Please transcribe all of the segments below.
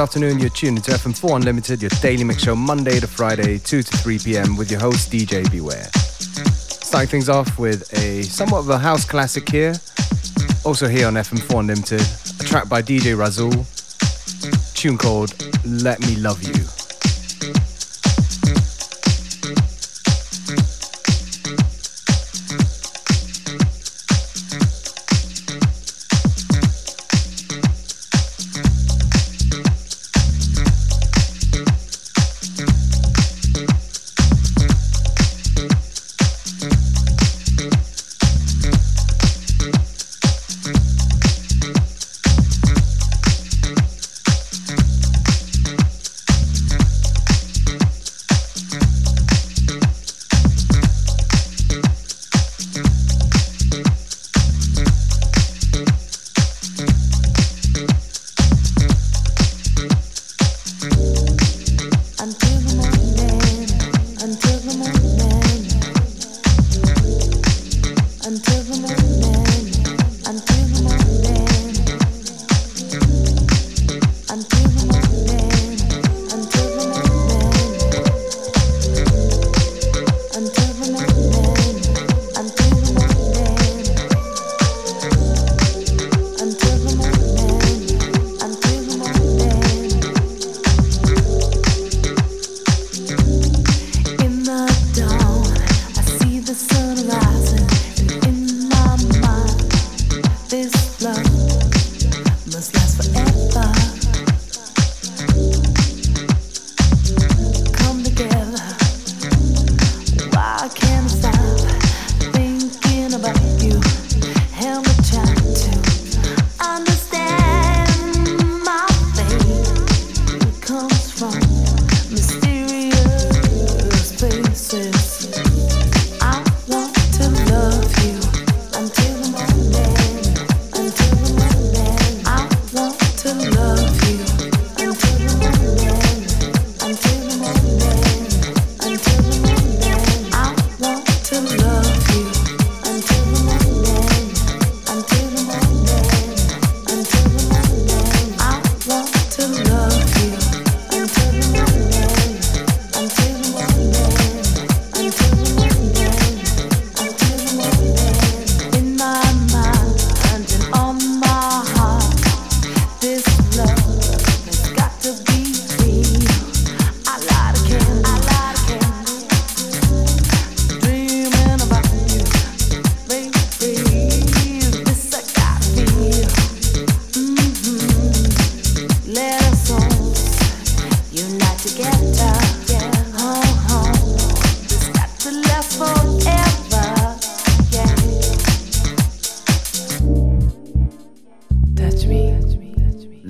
afternoon. You're tuned into FM4 Unlimited, your daily mix show, Monday to Friday, 2 to 3 p.m., with your host, DJ Beware. Starting things off with a somewhat of a house classic here. Also here on FM4 Unlimited, a track by DJ Rasoul, tune called Let Me Love You.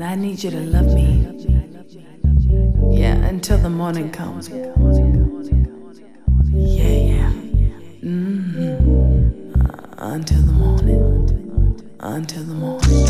I need you to love me. Yeah, until the morning comes. Yeah, yeah. Mm-hmm. Uh, until the morning. Until the morning.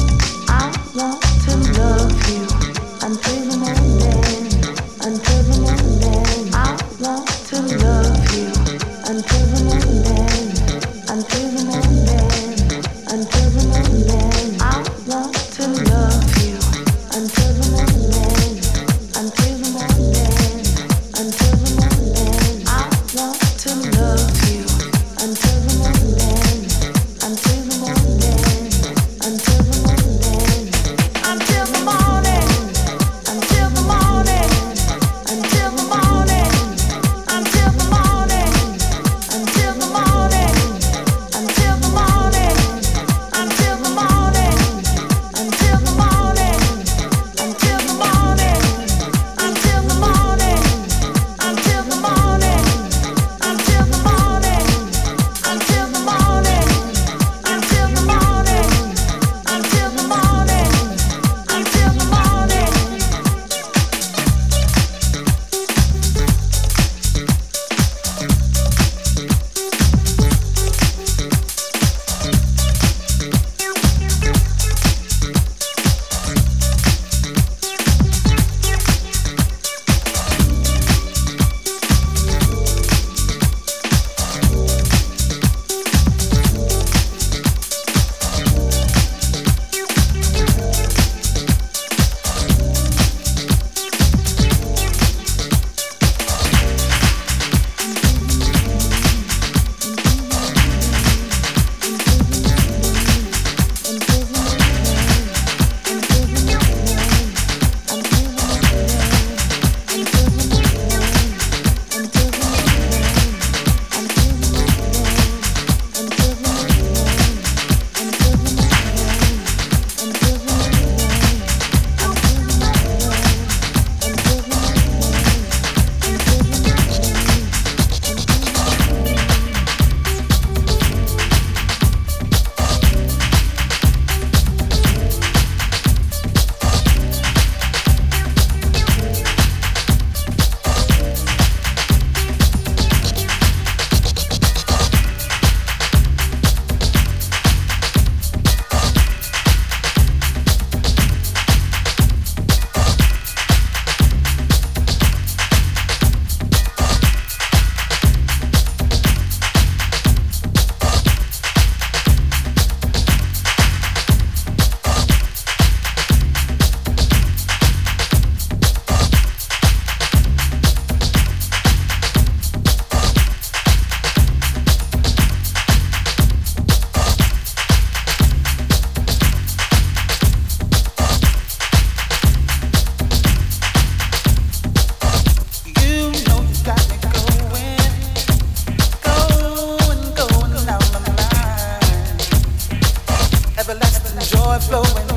slow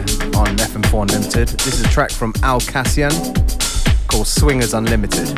on FM4 Unlimited. This is a track from Al Kassian called Swingers Unlimited.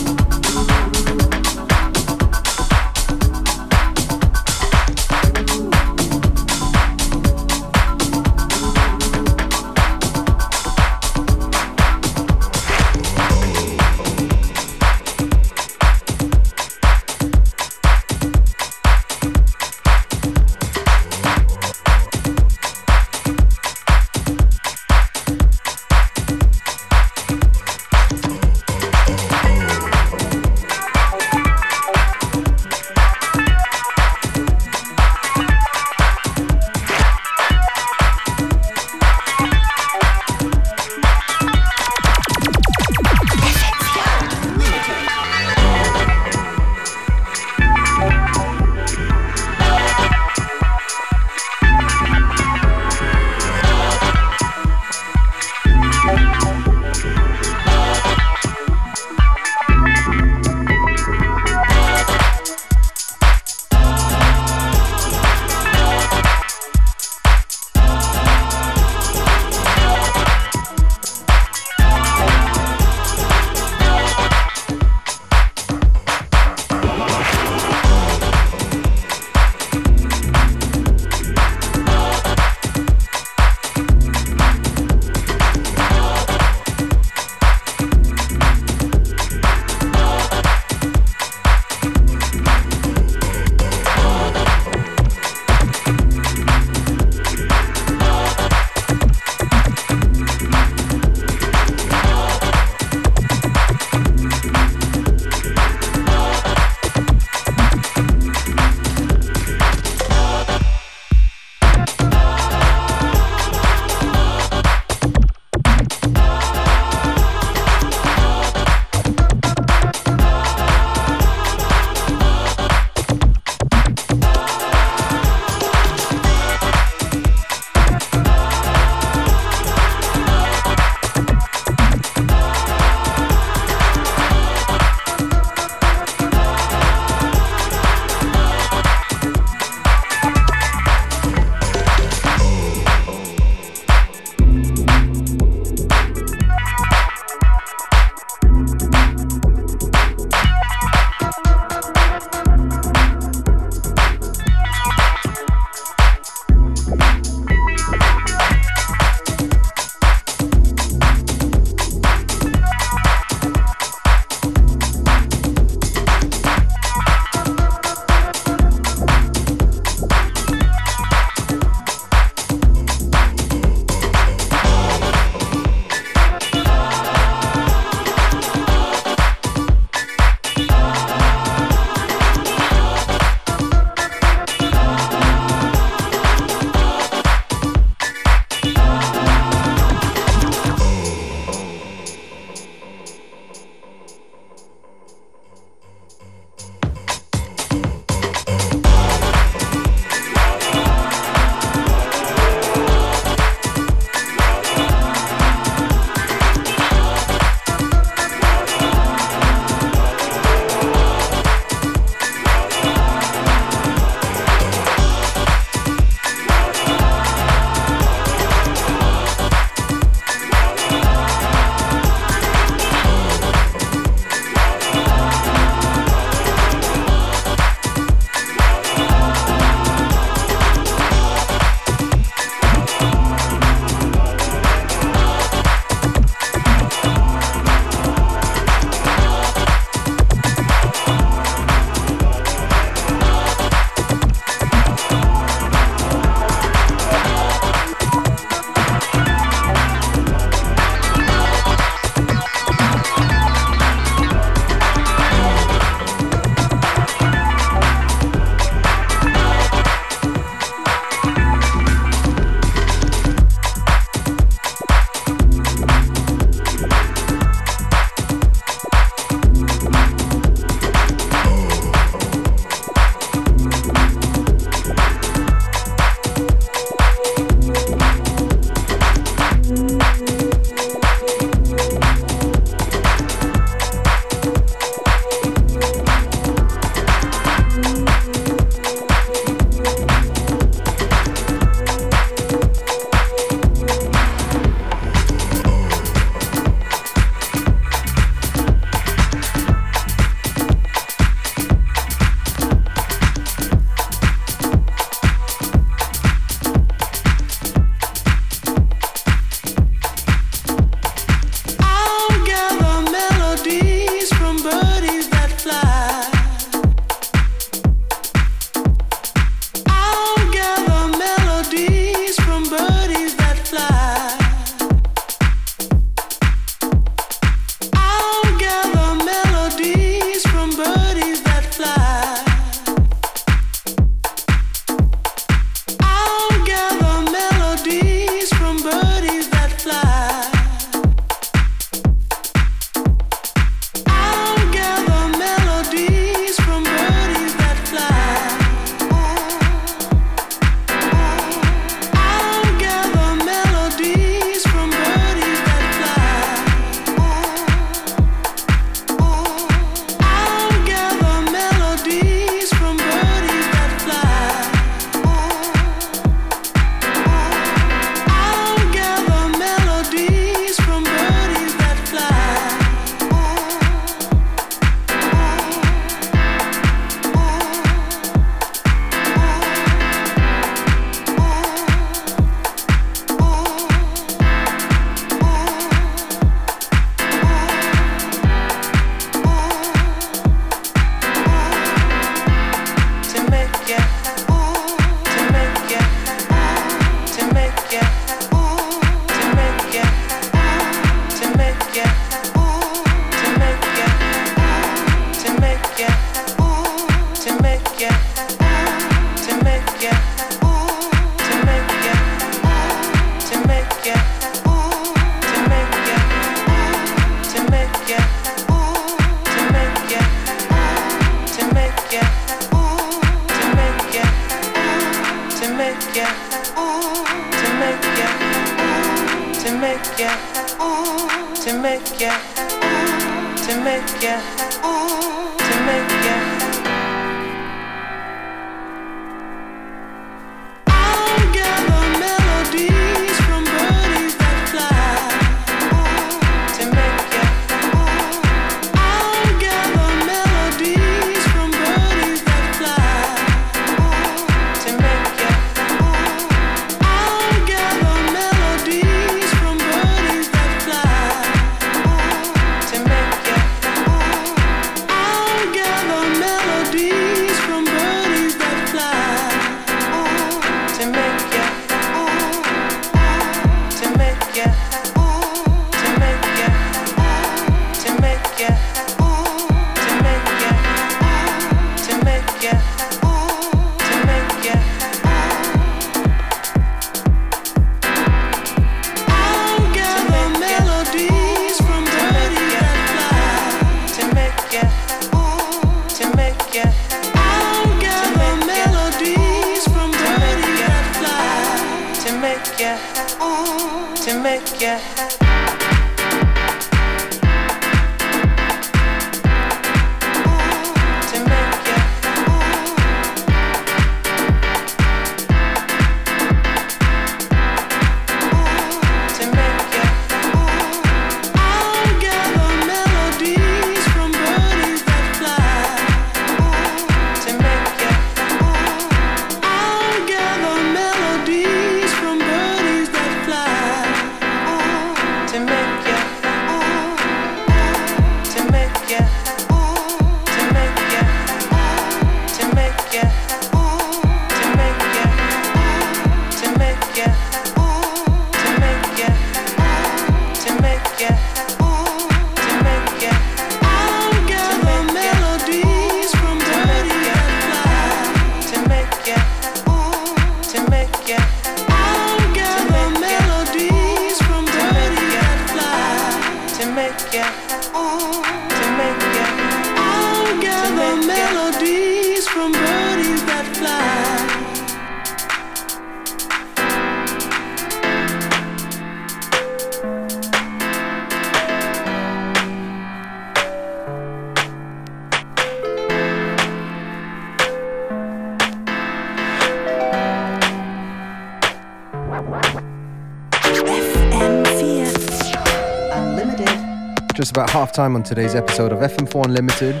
Time on today's episode of FM4 Unlimited.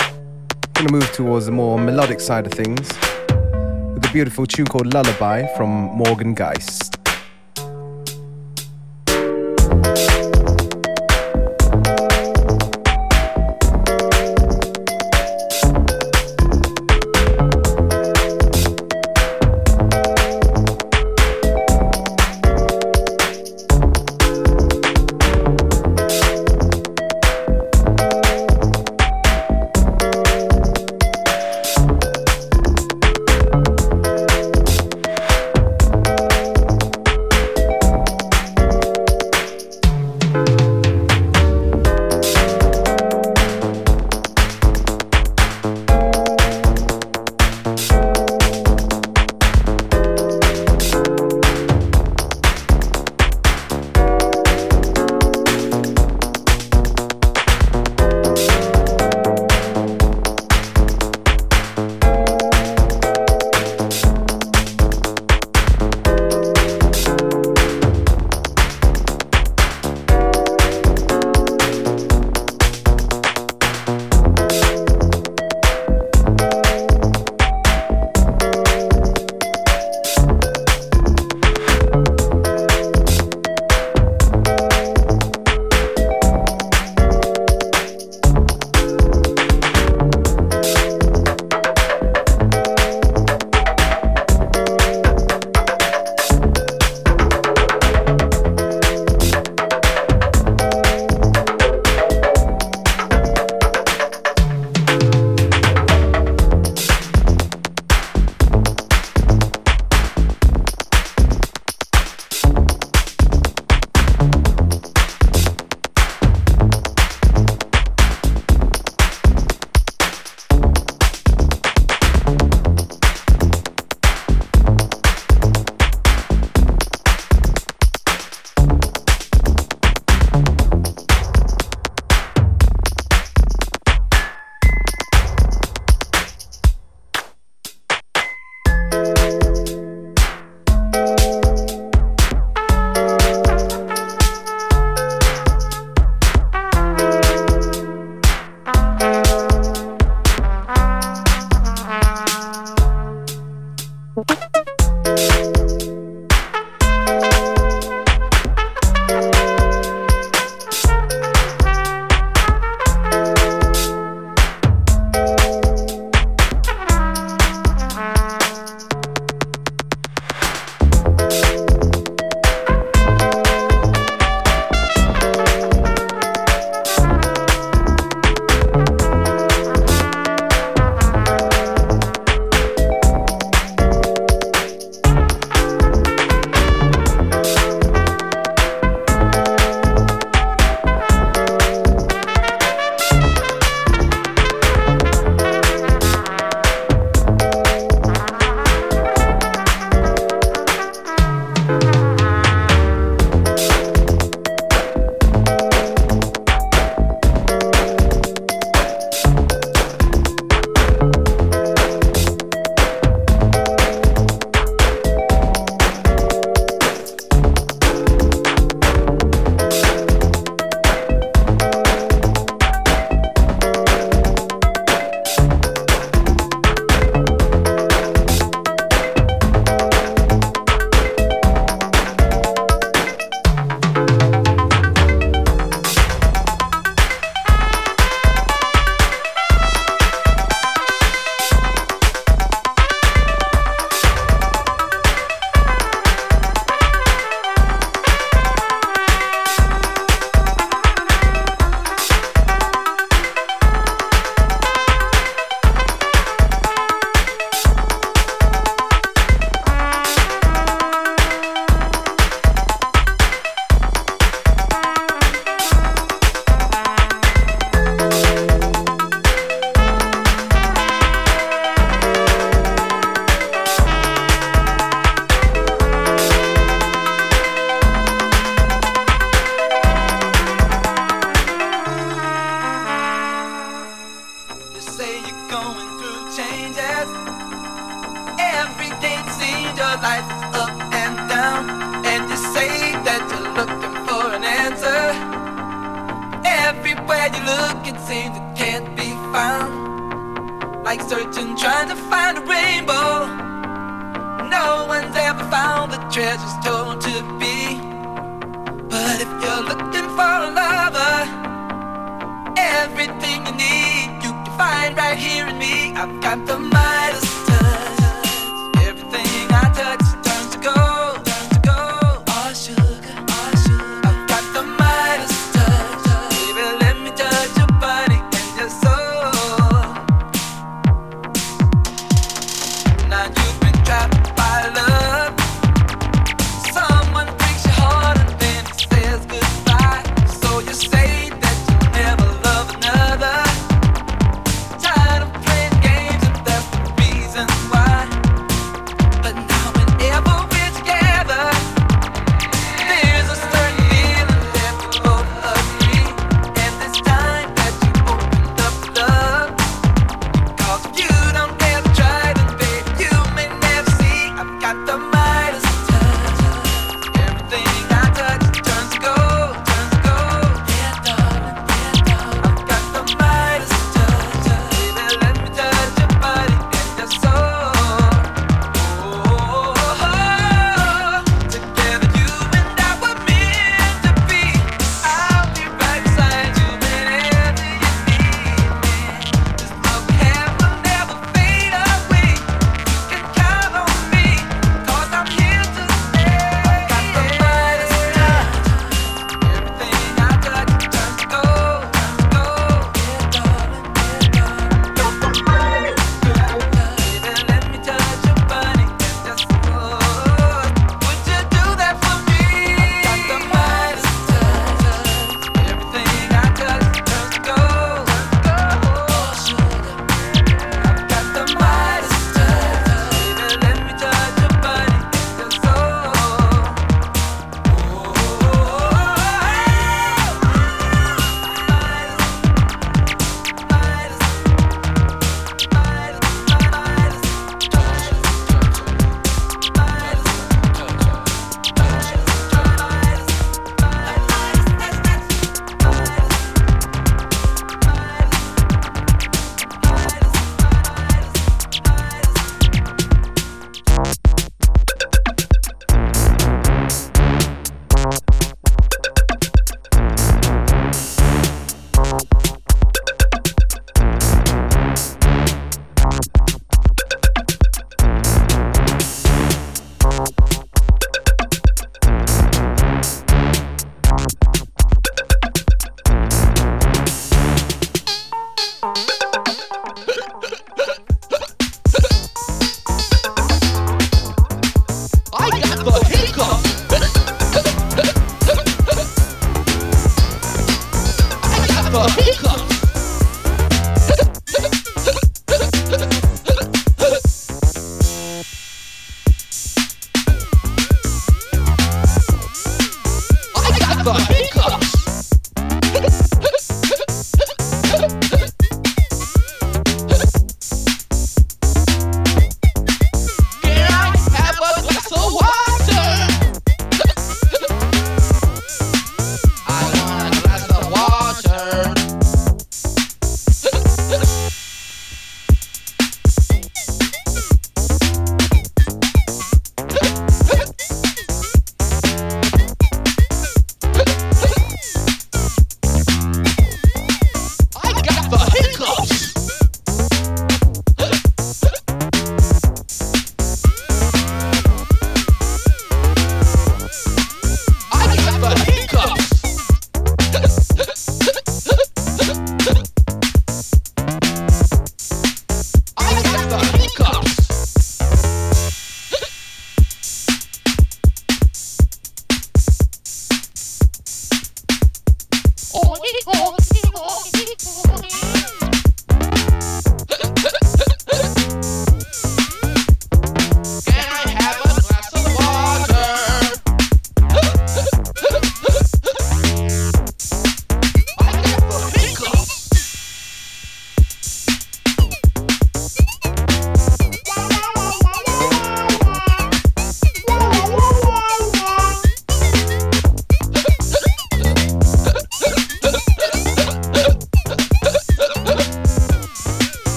I'm Gonna move towards the more melodic side of things with a beautiful tune called Lullaby from Morgan Geist.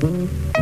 thank mm -hmm. you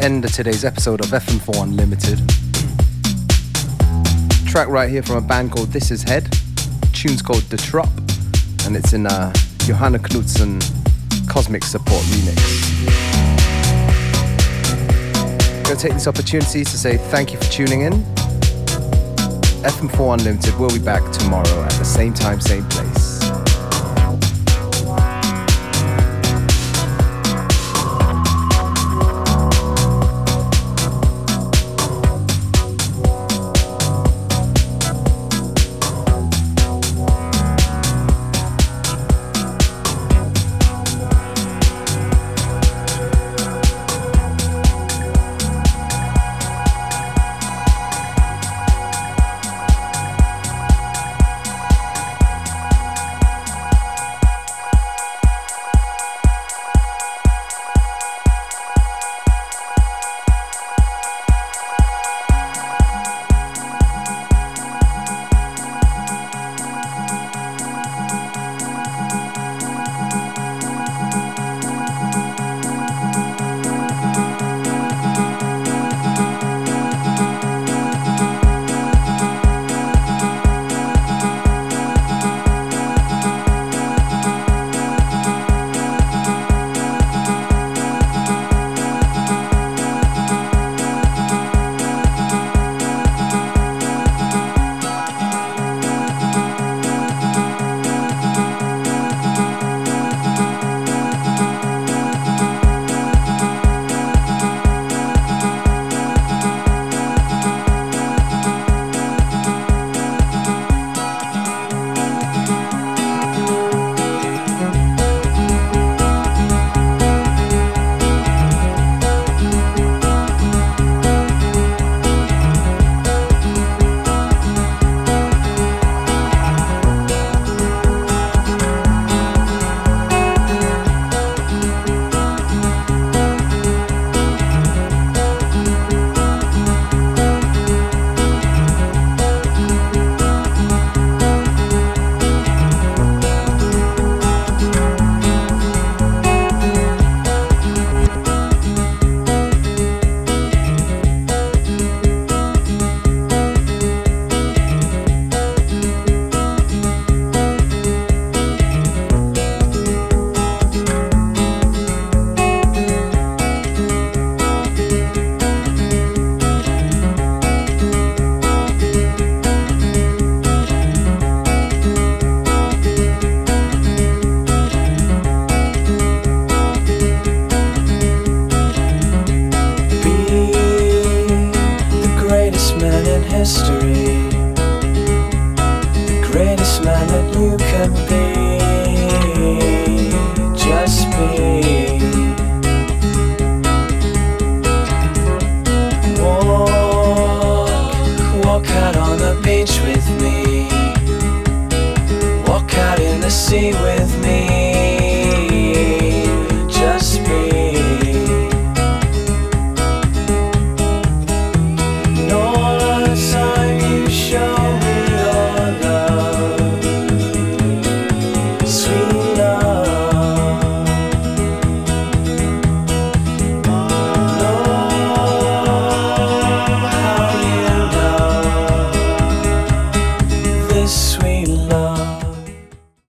end of today's episode of FM4 Unlimited. Track right here from a band called This Is Head. Tune's called The Trop, and it's in a Johanna Knutsson Cosmic Support remix. To take this opportunity to say thank you for tuning in. FM4 Unlimited will be back tomorrow at the same time, same place.